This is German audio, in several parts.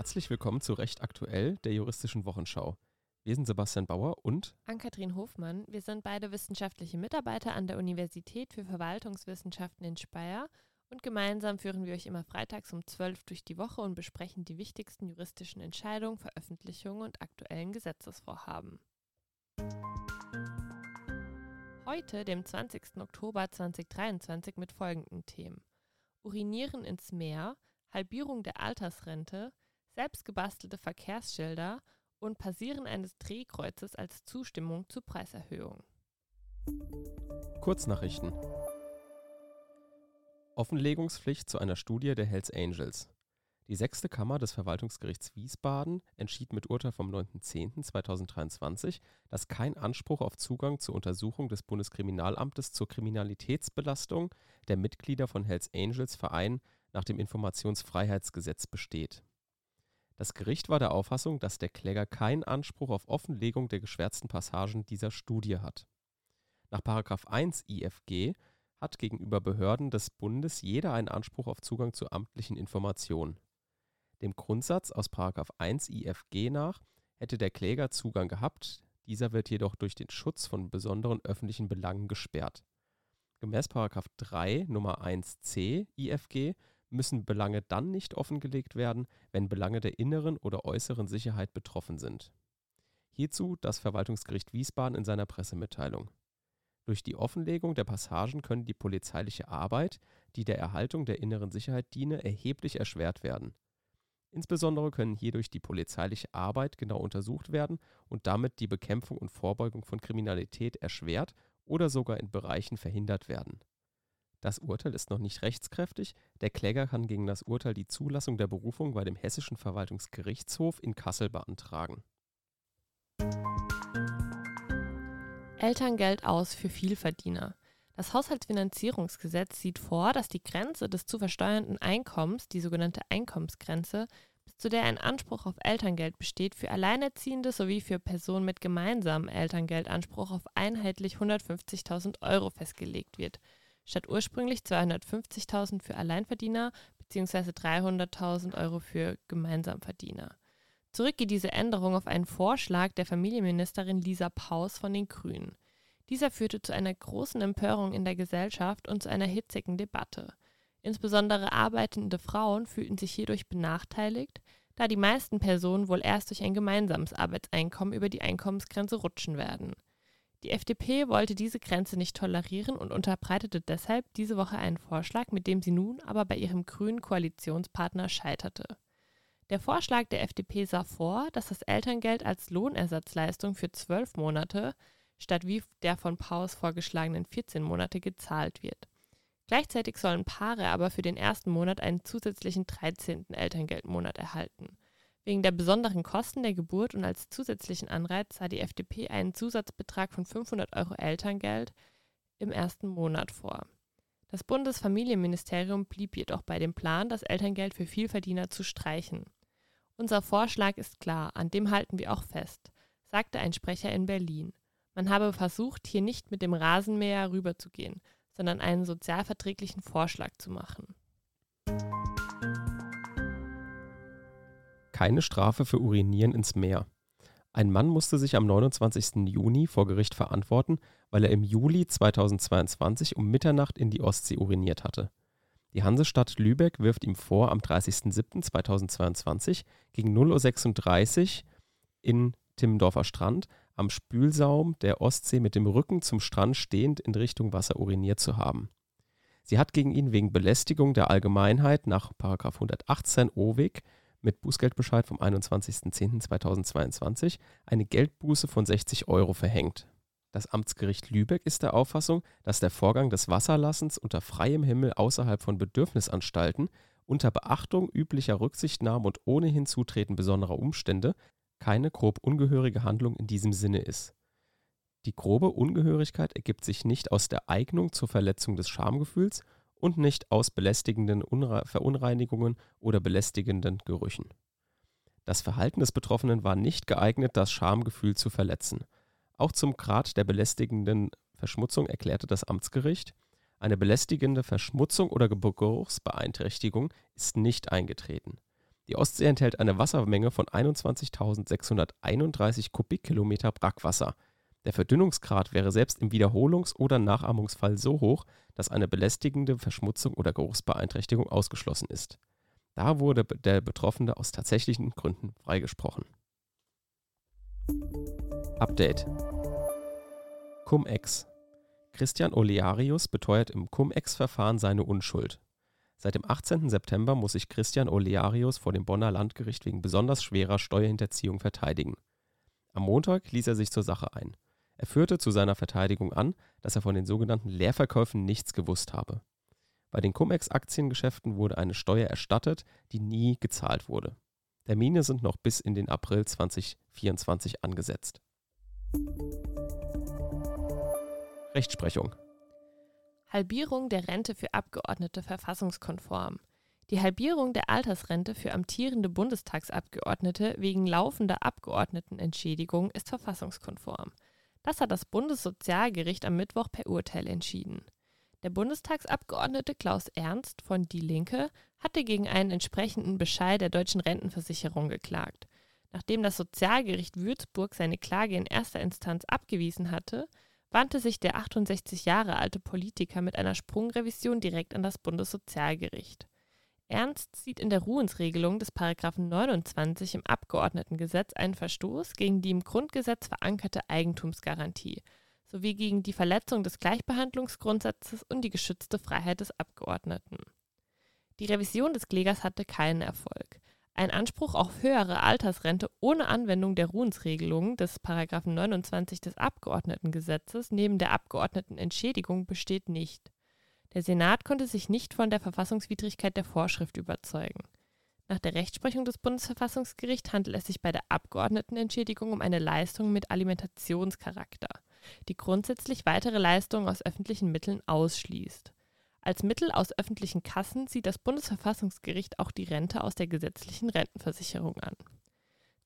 Herzlich willkommen zu Recht aktuell, der juristischen Wochenschau. Wir sind Sebastian Bauer und Ann-Kathrin Hofmann. Wir sind beide wissenschaftliche Mitarbeiter an der Universität für Verwaltungswissenschaften in Speyer und gemeinsam führen wir euch immer freitags um 12 durch die Woche und besprechen die wichtigsten juristischen Entscheidungen, Veröffentlichungen und aktuellen Gesetzesvorhaben. Heute, dem 20. Oktober 2023, mit folgenden Themen. Urinieren ins Meer, Halbierung der Altersrente, selbstgebastelte Verkehrsschilder und Passieren eines Drehkreuzes als Zustimmung zur Preiserhöhung. Kurznachrichten. Offenlegungspflicht zu einer Studie der Hells Angels. Die sechste Kammer des Verwaltungsgerichts Wiesbaden entschied mit Urteil vom 9.10.2023, dass kein Anspruch auf Zugang zur Untersuchung des Bundeskriminalamtes zur Kriminalitätsbelastung der Mitglieder von Hells Angels Verein nach dem Informationsfreiheitsgesetz besteht. Das Gericht war der Auffassung, dass der Kläger keinen Anspruch auf Offenlegung der geschwärzten Passagen dieser Studie hat. Nach 1 IFG hat gegenüber Behörden des Bundes jeder einen Anspruch auf Zugang zu amtlichen Informationen. Dem Grundsatz aus 1 IFG nach hätte der Kläger Zugang gehabt, dieser wird jedoch durch den Schutz von besonderen öffentlichen Belangen gesperrt. Gemäß 3 Nummer 1c IFG müssen Belange dann nicht offengelegt werden, wenn Belange der inneren oder äußeren Sicherheit betroffen sind. Hierzu das Verwaltungsgericht Wiesbaden in seiner Pressemitteilung. Durch die Offenlegung der Passagen können die polizeiliche Arbeit, die der Erhaltung der inneren Sicherheit diene, erheblich erschwert werden. Insbesondere können hierdurch die polizeiliche Arbeit genau untersucht werden und damit die Bekämpfung und Vorbeugung von Kriminalität erschwert oder sogar in Bereichen verhindert werden das Urteil ist noch nicht rechtskräftig. Der Kläger kann gegen das Urteil die Zulassung der Berufung bei dem Hessischen Verwaltungsgerichtshof in Kassel beantragen. Elterngeld aus für Vielverdiener. Das Haushaltsfinanzierungsgesetz sieht vor, dass die Grenze des zu versteuernden Einkommens, die sogenannte Einkommensgrenze, bis zu der ein Anspruch auf Elterngeld besteht, für Alleinerziehende sowie für Personen mit gemeinsamem Elterngeldanspruch auf einheitlich 150.000 Euro festgelegt wird statt ursprünglich 250.000 für Alleinverdiener bzw. 300.000 Euro für Gemeinsamverdiener. Zurück geht diese Änderung auf einen Vorschlag der Familienministerin Lisa Paus von den Grünen. Dieser führte zu einer großen Empörung in der Gesellschaft und zu einer hitzigen Debatte. Insbesondere arbeitende Frauen fühlten sich hierdurch benachteiligt, da die meisten Personen wohl erst durch ein gemeinsames Arbeitseinkommen über die Einkommensgrenze rutschen werden. Die FDP wollte diese Grenze nicht tolerieren und unterbreitete deshalb diese Woche einen Vorschlag, mit dem sie nun aber bei ihrem grünen Koalitionspartner scheiterte. Der Vorschlag der FDP sah vor, dass das Elterngeld als Lohnersatzleistung für zwölf Monate statt wie der von Paus vorgeschlagenen 14 Monate gezahlt wird. Gleichzeitig sollen Paare aber für den ersten Monat einen zusätzlichen 13. Elterngeldmonat erhalten. Wegen der besonderen Kosten der Geburt und als zusätzlichen Anreiz sah die FDP einen Zusatzbetrag von 500 Euro Elterngeld im ersten Monat vor. Das Bundesfamilienministerium blieb jedoch bei dem Plan, das Elterngeld für Vielverdiener zu streichen. Unser Vorschlag ist klar, an dem halten wir auch fest, sagte ein Sprecher in Berlin. Man habe versucht, hier nicht mit dem Rasenmäher rüberzugehen, sondern einen sozialverträglichen Vorschlag zu machen. Keine Strafe für Urinieren ins Meer. Ein Mann musste sich am 29. Juni vor Gericht verantworten, weil er im Juli 2022 um Mitternacht in die Ostsee uriniert hatte. Die Hansestadt Lübeck wirft ihm vor, am 30.07.2022 gegen 0.36 Uhr in Timmendorfer Strand am Spülsaum der Ostsee mit dem Rücken zum Strand stehend in Richtung Wasser uriniert zu haben. Sie hat gegen ihn wegen Belästigung der Allgemeinheit nach 118 OWIG mit Bußgeldbescheid vom 21.10.2022 eine Geldbuße von 60 Euro verhängt. Das Amtsgericht Lübeck ist der Auffassung, dass der Vorgang des Wasserlassens unter freiem Himmel außerhalb von Bedürfnisanstalten unter Beachtung üblicher Rücksichtnahme und ohne Hinzutreten besonderer Umstände keine grob ungehörige Handlung in diesem Sinne ist. Die grobe Ungehörigkeit ergibt sich nicht aus der Eignung zur Verletzung des Schamgefühls und nicht aus belästigenden Unre Verunreinigungen oder belästigenden Gerüchen. Das Verhalten des Betroffenen war nicht geeignet, das Schamgefühl zu verletzen. Auch zum Grad der belästigenden Verschmutzung erklärte das Amtsgericht, eine belästigende Verschmutzung oder Geruchsbeeinträchtigung ist nicht eingetreten. Die Ostsee enthält eine Wassermenge von 21.631 Kubikkilometer Brackwasser. Der Verdünnungsgrad wäre selbst im Wiederholungs- oder Nachahmungsfall so hoch, dass eine belästigende Verschmutzung oder Geruchsbeeinträchtigung ausgeschlossen ist. Da wurde der Betroffene aus tatsächlichen Gründen freigesprochen. Update Cum-Ex Christian Olearius beteuert im Cum-Ex-Verfahren seine Unschuld. Seit dem 18. September muss sich Christian Olearius vor dem Bonner Landgericht wegen besonders schwerer Steuerhinterziehung verteidigen. Am Montag ließ er sich zur Sache ein. Er führte zu seiner Verteidigung an, dass er von den sogenannten Leerverkäufen nichts gewusst habe. Bei den Cum-Ex-Aktiengeschäften wurde eine Steuer erstattet, die nie gezahlt wurde. Termine sind noch bis in den April 2024 angesetzt. Rechtsprechung. Halbierung der Rente für Abgeordnete verfassungskonform. Die Halbierung der Altersrente für amtierende Bundestagsabgeordnete wegen laufender Abgeordnetenentschädigung ist verfassungskonform. Das hat das Bundessozialgericht am Mittwoch per Urteil entschieden. Der Bundestagsabgeordnete Klaus Ernst von Die Linke hatte gegen einen entsprechenden Bescheid der deutschen Rentenversicherung geklagt. Nachdem das Sozialgericht Würzburg seine Klage in erster Instanz abgewiesen hatte, wandte sich der 68 Jahre alte Politiker mit einer Sprungrevision direkt an das Bundessozialgericht. Ernst sieht in der Ruhensregelung des Paragraphen 29 im Abgeordnetengesetz einen Verstoß gegen die im Grundgesetz verankerte Eigentumsgarantie sowie gegen die Verletzung des Gleichbehandlungsgrundsatzes und die geschützte Freiheit des Abgeordneten. Die Revision des Klägers hatte keinen Erfolg. Ein Anspruch auf höhere Altersrente ohne Anwendung der Ruhensregelung des 29 des Abgeordnetengesetzes neben der Abgeordnetenentschädigung besteht nicht. Der Senat konnte sich nicht von der Verfassungswidrigkeit der Vorschrift überzeugen. Nach der Rechtsprechung des Bundesverfassungsgerichts handelt es sich bei der Abgeordnetenentschädigung um eine Leistung mit Alimentationscharakter, die grundsätzlich weitere Leistungen aus öffentlichen Mitteln ausschließt. Als Mittel aus öffentlichen Kassen sieht das Bundesverfassungsgericht auch die Rente aus der gesetzlichen Rentenversicherung an.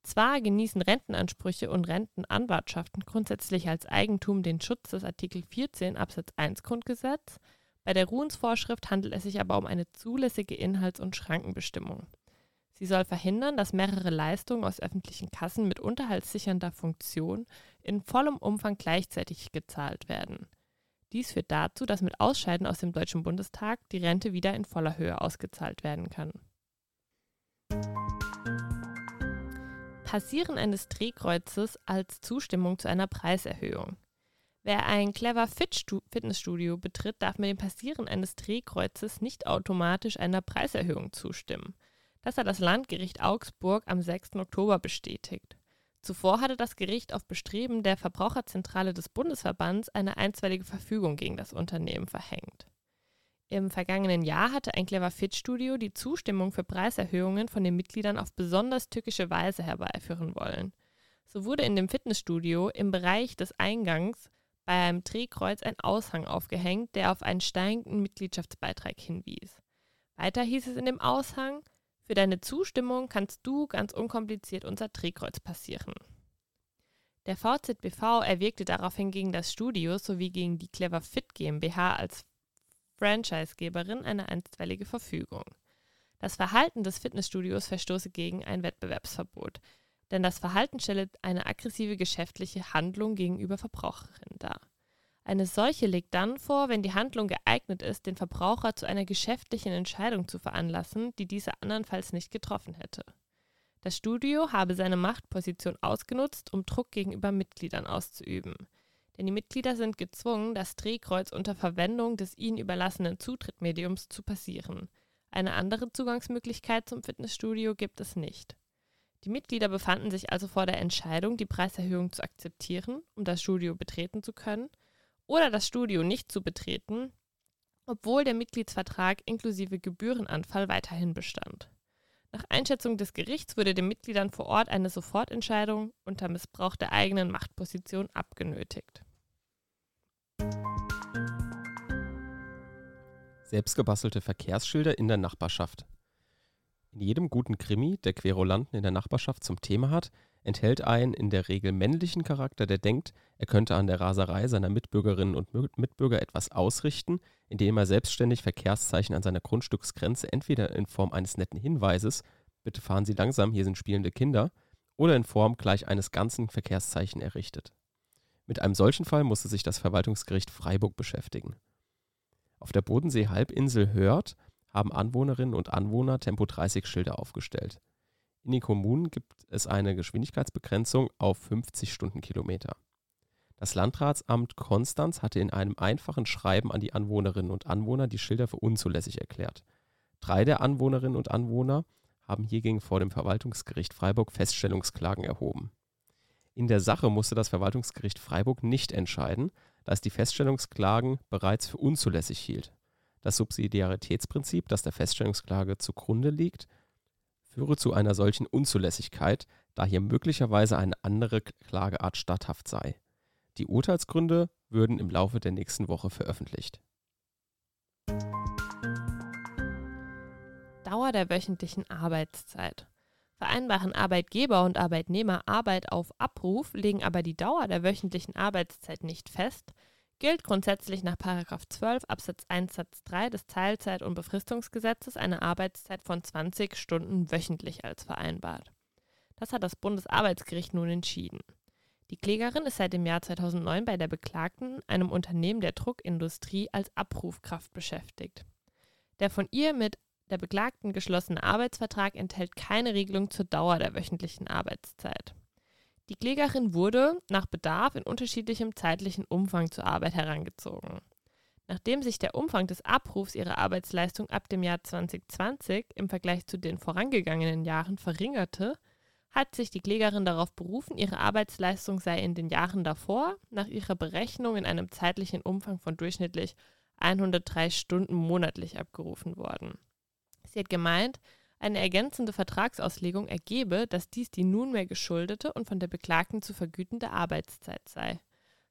Zwar genießen Rentenansprüche und Rentenanwartschaften grundsätzlich als Eigentum den Schutz des Artikel 14 Absatz 1 Grundgesetz, bei der Ruhensvorschrift handelt es sich aber um eine zulässige Inhalts- und Schrankenbestimmung. Sie soll verhindern, dass mehrere Leistungen aus öffentlichen Kassen mit unterhaltssichernder Funktion in vollem Umfang gleichzeitig gezahlt werden. Dies führt dazu, dass mit Ausscheiden aus dem Deutschen Bundestag die Rente wieder in voller Höhe ausgezahlt werden kann. Passieren eines Drehkreuzes als Zustimmung zu einer Preiserhöhung. Wer ein Clever Fit Fitnessstudio betritt, darf mit dem Passieren eines Drehkreuzes nicht automatisch einer Preiserhöhung zustimmen. Das hat das Landgericht Augsburg am 6. Oktober bestätigt. Zuvor hatte das Gericht auf Bestreben der Verbraucherzentrale des Bundesverbands eine einstweilige Verfügung gegen das Unternehmen verhängt. Im vergangenen Jahr hatte ein Clever Fit Studio die Zustimmung für Preiserhöhungen von den Mitgliedern auf besonders tückische Weise herbeiführen wollen. So wurde in dem Fitnessstudio im Bereich des Eingangs beim Drehkreuz ein Aushang aufgehängt, der auf einen steigenden Mitgliedschaftsbeitrag hinwies. Weiter hieß es in dem Aushang, für deine Zustimmung kannst du ganz unkompliziert unser Drehkreuz passieren. Der VZBV erwirkte daraufhin gegen das Studio sowie gegen die Clever Fit GmbH als Franchisegeberin eine einstweilige Verfügung. Das Verhalten des Fitnessstudios verstoße gegen ein Wettbewerbsverbot, denn das Verhalten stelle eine aggressive geschäftliche Handlung gegenüber Verbraucherinnen dar. Eine solche legt dann vor, wenn die Handlung geeignet ist, den Verbraucher zu einer geschäftlichen Entscheidung zu veranlassen, die dieser andernfalls nicht getroffen hätte. Das Studio habe seine Machtposition ausgenutzt, um Druck gegenüber Mitgliedern auszuüben. Denn die Mitglieder sind gezwungen, das Drehkreuz unter Verwendung des ihnen überlassenen Zutrittmediums zu passieren. Eine andere Zugangsmöglichkeit zum Fitnessstudio gibt es nicht. Die Mitglieder befanden sich also vor der Entscheidung, die Preiserhöhung zu akzeptieren, um das Studio betreten zu können, oder das Studio nicht zu betreten, obwohl der Mitgliedsvertrag inklusive Gebührenanfall weiterhin bestand. Nach Einschätzung des Gerichts wurde den Mitgliedern vor Ort eine Sofortentscheidung unter Missbrauch der eigenen Machtposition abgenötigt. Selbstgebastelte Verkehrsschilder in der Nachbarschaft. In jedem guten Krimi, der Querulanten in der Nachbarschaft zum Thema hat, enthält einen in der Regel männlichen Charakter, der denkt, er könnte an der Raserei seiner Mitbürgerinnen und Mitbürger etwas ausrichten, indem er selbstständig Verkehrszeichen an seiner Grundstücksgrenze entweder in Form eines netten Hinweises Bitte fahren Sie langsam, hier sind spielende Kinder oder in Form gleich eines ganzen Verkehrszeichen errichtet. Mit einem solchen Fall musste sich das Verwaltungsgericht Freiburg beschäftigen. Auf der Bodensee-Halbinsel Hörth haben Anwohnerinnen und Anwohner Tempo 30 Schilder aufgestellt. In den Kommunen gibt es eine Geschwindigkeitsbegrenzung auf 50 Stundenkilometer. Das Landratsamt Konstanz hatte in einem einfachen Schreiben an die Anwohnerinnen und Anwohner die Schilder für unzulässig erklärt. Drei der Anwohnerinnen und Anwohner haben hiergegen vor dem Verwaltungsgericht Freiburg Feststellungsklagen erhoben. In der Sache musste das Verwaltungsgericht Freiburg nicht entscheiden, da es die Feststellungsklagen bereits für unzulässig hielt. Das Subsidiaritätsprinzip, das der Feststellungsklage zugrunde liegt, führe zu einer solchen Unzulässigkeit, da hier möglicherweise eine andere Klageart statthaft sei. Die Urteilsgründe würden im Laufe der nächsten Woche veröffentlicht. Dauer der wöchentlichen Arbeitszeit. Vereinbaren Arbeitgeber und Arbeitnehmer Arbeit auf Abruf, legen aber die Dauer der wöchentlichen Arbeitszeit nicht fest, gilt grundsätzlich nach 12 Absatz 1 Satz 3 des Teilzeit- und Befristungsgesetzes eine Arbeitszeit von 20 Stunden wöchentlich als vereinbart. Das hat das Bundesarbeitsgericht nun entschieden. Die Klägerin ist seit dem Jahr 2009 bei der Beklagten, einem Unternehmen der Druckindustrie, als Abrufkraft beschäftigt. Der von ihr mit der Beklagten geschlossene Arbeitsvertrag enthält keine Regelung zur Dauer der wöchentlichen Arbeitszeit. Die Klägerin wurde nach Bedarf in unterschiedlichem zeitlichen Umfang zur Arbeit herangezogen. Nachdem sich der Umfang des Abrufs ihrer Arbeitsleistung ab dem Jahr 2020 im Vergleich zu den vorangegangenen Jahren verringerte, hat sich die Klägerin darauf berufen, ihre Arbeitsleistung sei in den Jahren davor nach ihrer Berechnung in einem zeitlichen Umfang von durchschnittlich 103 Stunden monatlich abgerufen worden. Sie hat gemeint, eine ergänzende Vertragsauslegung ergebe, dass dies die nunmehr geschuldete und von der Beklagten zu vergütende Arbeitszeit sei.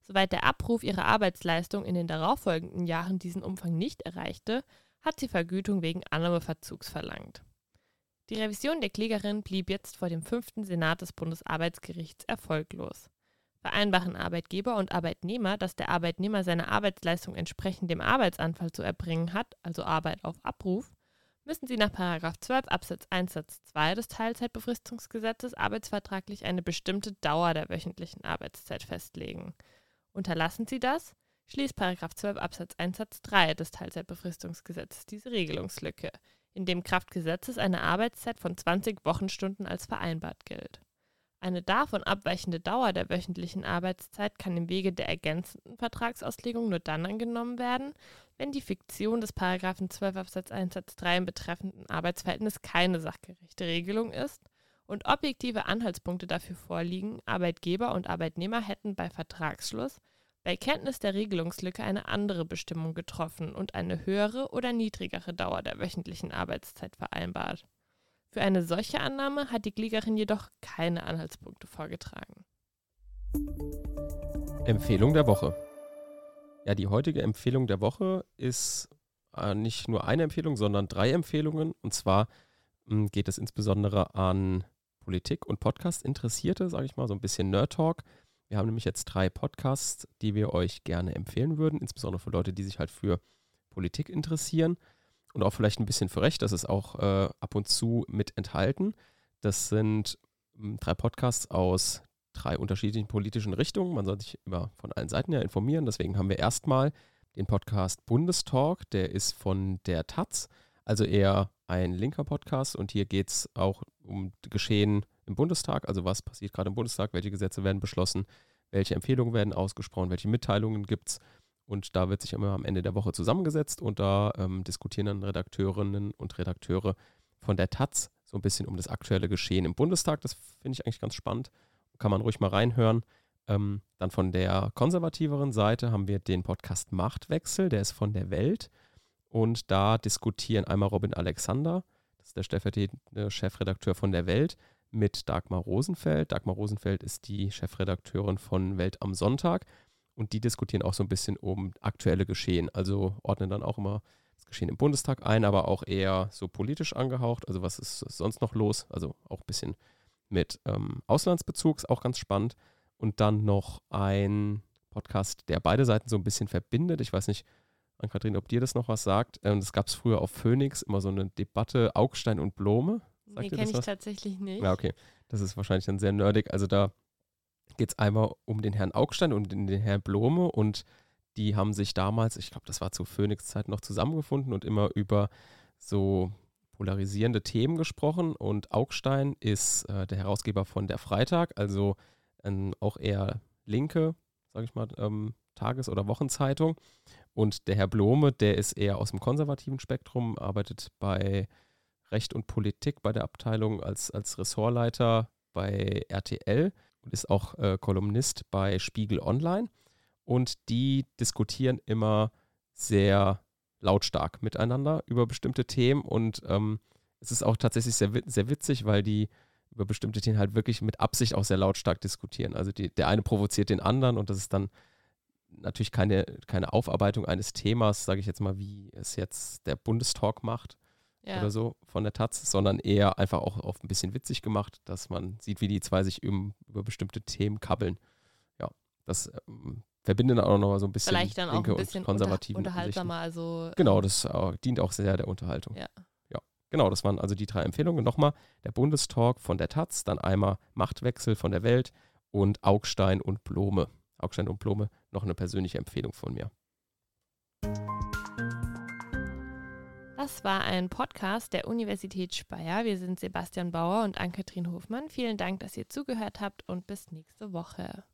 Soweit der Abruf ihrer Arbeitsleistung in den darauffolgenden Jahren diesen Umfang nicht erreichte, hat sie Vergütung wegen Annahmeverzugs verlangt. Die Revision der Klägerin blieb jetzt vor dem fünften Senat des Bundesarbeitsgerichts erfolglos. Vereinbaren Arbeitgeber und Arbeitnehmer, dass der Arbeitnehmer seine Arbeitsleistung entsprechend dem Arbeitsanfall zu erbringen hat, also Arbeit auf Abruf, müssen sie nach 12 Absatz 1 Satz 2 des Teilzeitbefristungsgesetzes arbeitsvertraglich eine bestimmte Dauer der wöchentlichen Arbeitszeit festlegen. Unterlassen sie das, schließt 12 Absatz 1 Satz 3 des Teilzeitbefristungsgesetzes diese Regelungslücke, in dem Kraft eine Arbeitszeit von 20 Wochenstunden als vereinbart gilt. Eine davon abweichende Dauer der wöchentlichen Arbeitszeit kann im Wege der ergänzenden Vertragsauslegung nur dann angenommen werden, wenn die Fiktion des Paragraphen 12 Absatz 1 Satz 3 im betreffenden Arbeitsverhältnis keine sachgerechte Regelung ist und objektive Anhaltspunkte dafür vorliegen, Arbeitgeber und Arbeitnehmer hätten bei Vertragsschluss bei Kenntnis der Regelungslücke eine andere Bestimmung getroffen und eine höhere oder niedrigere Dauer der wöchentlichen Arbeitszeit vereinbart. Für eine solche Annahme hat die Klägerin jedoch keine Anhaltspunkte vorgetragen. Empfehlung der Woche. Ja, die heutige Empfehlung der Woche ist äh, nicht nur eine Empfehlung, sondern drei Empfehlungen. Und zwar mh, hm, geht es insbesondere an Politik- und Podcast-Interessierte, sage ich mal, so ein bisschen Nerd-Talk. Wir haben nämlich jetzt drei Podcasts, die wir euch gerne empfehlen würden, insbesondere für Leute, die sich halt für Politik interessieren und auch vielleicht ein bisschen für Recht, das ist auch äh, ab und zu mit enthalten. Das sind hm, drei Podcasts aus drei unterschiedlichen politischen Richtungen. Man soll sich immer von allen Seiten ja informieren. Deswegen haben wir erstmal den Podcast Bundestalk, der ist von der Taz, also eher ein linker Podcast. Und hier geht es auch um Geschehen im Bundestag, also was passiert gerade im Bundestag, welche Gesetze werden beschlossen, welche Empfehlungen werden ausgesprochen, welche Mitteilungen gibt es. Und da wird sich immer am Ende der Woche zusammengesetzt und da ähm, diskutieren dann Redakteurinnen und Redakteure von der Taz so ein bisschen um das aktuelle Geschehen im Bundestag. Das finde ich eigentlich ganz spannend. Kann man ruhig mal reinhören. Ähm, dann von der konservativeren Seite haben wir den Podcast Machtwechsel, der ist von der Welt. Und da diskutieren einmal Robin Alexander, das ist der stellvertretende Chefredakteur von der Welt, mit Dagmar Rosenfeld. Dagmar Rosenfeld ist die Chefredakteurin von Welt am Sonntag. Und die diskutieren auch so ein bisschen um aktuelle Geschehen. Also ordnen dann auch immer das Geschehen im Bundestag ein, aber auch eher so politisch angehaucht. Also was ist sonst noch los? Also auch ein bisschen mit ähm, Auslandsbezug, ist auch ganz spannend. Und dann noch ein Podcast, der beide Seiten so ein bisschen verbindet. Ich weiß nicht, Ann-Kathrin, ob dir das noch was sagt. Ähm, das gab es früher auf Phoenix, immer so eine Debatte Augstein und Blome. nee, kenne ich was? tatsächlich nicht. Ja, okay. Das ist wahrscheinlich dann sehr nerdig. Also da geht es einmal um den Herrn Augstein und den Herrn Blome und die haben sich damals, ich glaube, das war zu Phoenix-Zeit noch zusammengefunden und immer über so polarisierende Themen gesprochen. Und Augstein ist äh, der Herausgeber von Der Freitag, also ähm, auch eher linke, sage ich mal, ähm, Tages- oder Wochenzeitung. Und der Herr Blome, der ist eher aus dem konservativen Spektrum, arbeitet bei Recht und Politik bei der Abteilung als, als Ressortleiter bei RTL und ist auch äh, Kolumnist bei Spiegel Online. Und die diskutieren immer sehr lautstark miteinander über bestimmte Themen. Und ähm, es ist auch tatsächlich sehr, sehr witzig, weil die über bestimmte Themen halt wirklich mit Absicht auch sehr lautstark diskutieren. Also die, der eine provoziert den anderen und das ist dann natürlich keine, keine Aufarbeitung eines Themas, sage ich jetzt mal, wie es jetzt der Bundestalk macht ja. oder so von der Taz, sondern eher einfach auch auf ein bisschen witzig gemacht, dass man sieht, wie die zwei sich über, über bestimmte Themen kabbeln. Ja, das ähm, verbindet dann auch noch mal so ein bisschen Vielleicht dann auch ein bisschen konservativen unter, unterhaltsamer. Also, genau, das äh, dient auch sehr der Unterhaltung. Ja. ja. Genau, das waren also die drei Empfehlungen. Nochmal der Bundestalk von der Taz, dann einmal Machtwechsel von der Welt und Augstein und Blome. Augstein und Blome, noch eine persönliche Empfehlung von mir. Das war ein Podcast der Universität Speyer. Wir sind Sebastian Bauer und Ann-Kathrin Hofmann. Vielen Dank, dass ihr zugehört habt und bis nächste Woche.